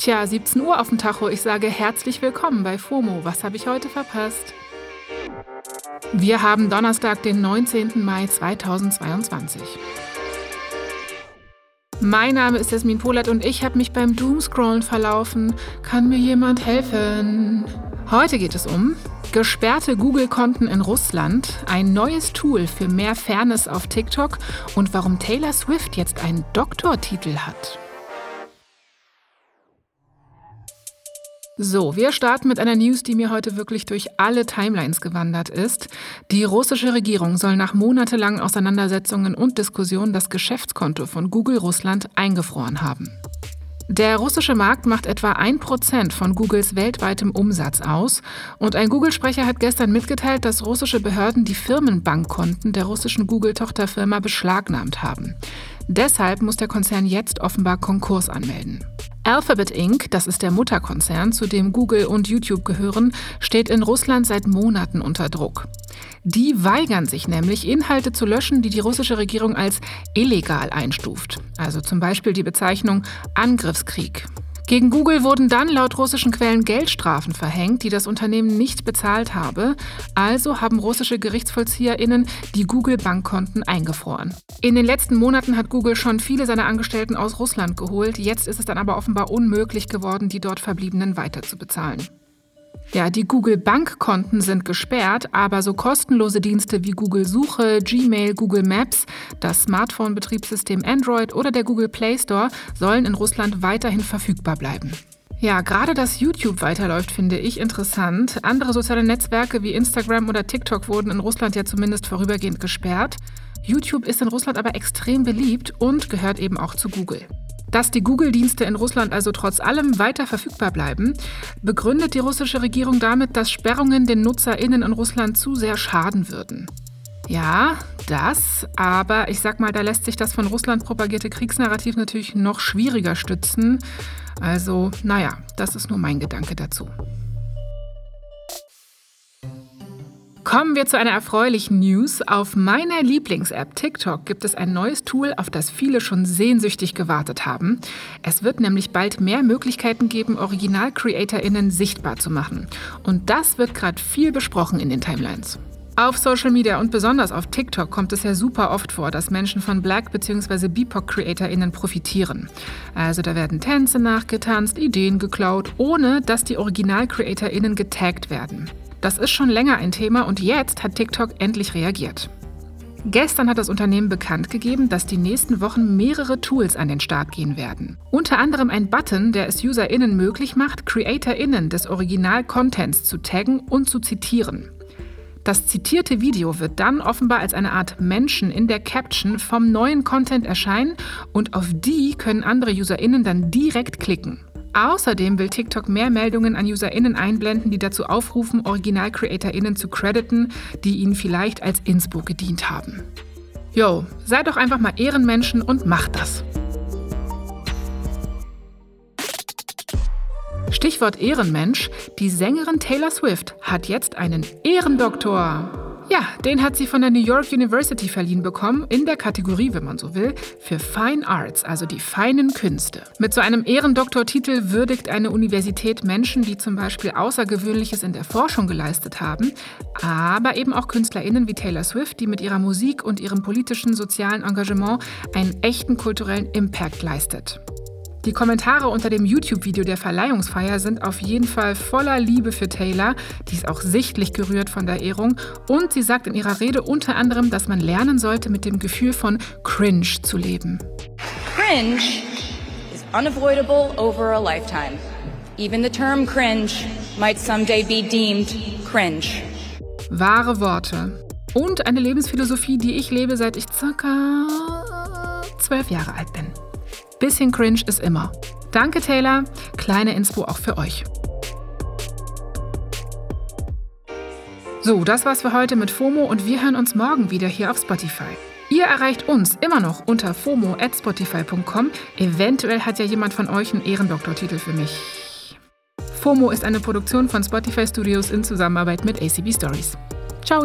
Tja, 17 Uhr auf dem Tacho. Ich sage herzlich willkommen bei FOMO. Was habe ich heute verpasst? Wir haben Donnerstag, den 19. Mai 2022. Mein Name ist Jasmin Polat und ich habe mich beim Doomscrollen verlaufen. Kann mir jemand helfen? Heute geht es um gesperrte Google-Konten in Russland, ein neues Tool für mehr Fairness auf TikTok und warum Taylor Swift jetzt einen Doktortitel hat. So, wir starten mit einer News, die mir heute wirklich durch alle Timelines gewandert ist. Die russische Regierung soll nach monatelangen Auseinandersetzungen und Diskussionen das Geschäftskonto von Google Russland eingefroren haben. Der russische Markt macht etwa 1% von Googles weltweitem Umsatz aus und ein Google-Sprecher hat gestern mitgeteilt, dass russische Behörden die Firmenbankkonten der russischen Google-Tochterfirma beschlagnahmt haben. Deshalb muss der Konzern jetzt offenbar Konkurs anmelden. Alphabet Inc., das ist der Mutterkonzern, zu dem Google und YouTube gehören, steht in Russland seit Monaten unter Druck. Die weigern sich nämlich, Inhalte zu löschen, die die russische Regierung als illegal einstuft. Also zum Beispiel die Bezeichnung Angriffskrieg. Gegen Google wurden dann laut russischen Quellen Geldstrafen verhängt, die das Unternehmen nicht bezahlt habe. Also haben russische Gerichtsvollzieherinnen die Google-Bankkonten eingefroren. In den letzten Monaten hat Google schon viele seiner Angestellten aus Russland geholt. Jetzt ist es dann aber offenbar unmöglich geworden, die dort Verbliebenen weiterzubezahlen. Ja, die Google Bankkonten sind gesperrt, aber so kostenlose Dienste wie Google Suche, Gmail, Google Maps, das Smartphone-Betriebssystem Android oder der Google Play Store sollen in Russland weiterhin verfügbar bleiben. Ja, gerade dass YouTube weiterläuft, finde ich interessant. Andere soziale Netzwerke wie Instagram oder TikTok wurden in Russland ja zumindest vorübergehend gesperrt. YouTube ist in Russland aber extrem beliebt und gehört eben auch zu Google. Dass die Google-Dienste in Russland also trotz allem weiter verfügbar bleiben, begründet die russische Regierung damit, dass Sperrungen den NutzerInnen in Russland zu sehr schaden würden. Ja, das, aber ich sag mal, da lässt sich das von Russland propagierte Kriegsnarrativ natürlich noch schwieriger stützen. Also, naja, das ist nur mein Gedanke dazu. Kommen wir zu einer erfreulichen News. Auf meiner Lieblings-App TikTok gibt es ein neues Tool, auf das viele schon sehnsüchtig gewartet haben. Es wird nämlich bald mehr Möglichkeiten geben, Original-CreatorInnen sichtbar zu machen. Und das wird gerade viel besprochen in den Timelines. Auf Social Media und besonders auf TikTok kommt es ja super oft vor, dass Menschen von Black- bzw. BIPOC-CreatorInnen profitieren. Also da werden Tänze nachgetanzt, Ideen geklaut, ohne dass die Original-CreatorInnen getaggt werden. Das ist schon länger ein Thema und jetzt hat TikTok endlich reagiert. Gestern hat das Unternehmen bekannt gegeben, dass die nächsten Wochen mehrere Tools an den Start gehen werden. Unter anderem ein Button, der es UserInnen möglich macht, CreatorInnen des Original-Contents zu taggen und zu zitieren. Das zitierte Video wird dann offenbar als eine Art Menschen in der Caption vom neuen Content erscheinen und auf die können andere UserInnen dann direkt klicken. Außerdem will TikTok mehr Meldungen an UserInnen einblenden, die dazu aufrufen, Original-CreatorInnen zu crediten, die ihnen vielleicht als Inspo gedient haben. Yo, seid doch einfach mal Ehrenmenschen und macht das. Stichwort Ehrenmensch, die Sängerin Taylor Swift hat jetzt einen Ehrendoktor. Ja, den hat sie von der New York University verliehen bekommen, in der Kategorie, wenn man so will, für Fine Arts, also die feinen Künste. Mit so einem Ehrendoktortitel würdigt eine Universität Menschen, die zum Beispiel Außergewöhnliches in der Forschung geleistet haben, aber eben auch KünstlerInnen wie Taylor Swift, die mit ihrer Musik und ihrem politischen, sozialen Engagement einen echten kulturellen Impact leistet. Die Kommentare unter dem YouTube-Video der Verleihungsfeier sind auf jeden Fall voller Liebe für Taylor. Die ist auch sichtlich gerührt von der Ehrung. Und sie sagt in ihrer Rede unter anderem, dass man lernen sollte, mit dem Gefühl von Cringe zu leben. Cringe is unavoidable over a lifetime. Even the term cringe might someday be deemed cringe. Wahre Worte. Und eine Lebensphilosophie, die ich lebe, seit ich circa zwölf Jahre alt bin. Bisschen cringe ist immer. Danke, Taylor. Kleine Inspo auch für euch. So, das war's für heute mit FOMO und wir hören uns morgen wieder hier auf Spotify. Ihr erreicht uns immer noch unter fomo@spotify.com. Eventuell hat ja jemand von euch einen Ehrendoktortitel für mich. FOMO ist eine Produktion von Spotify Studios in Zusammenarbeit mit ACB Stories. Ciao!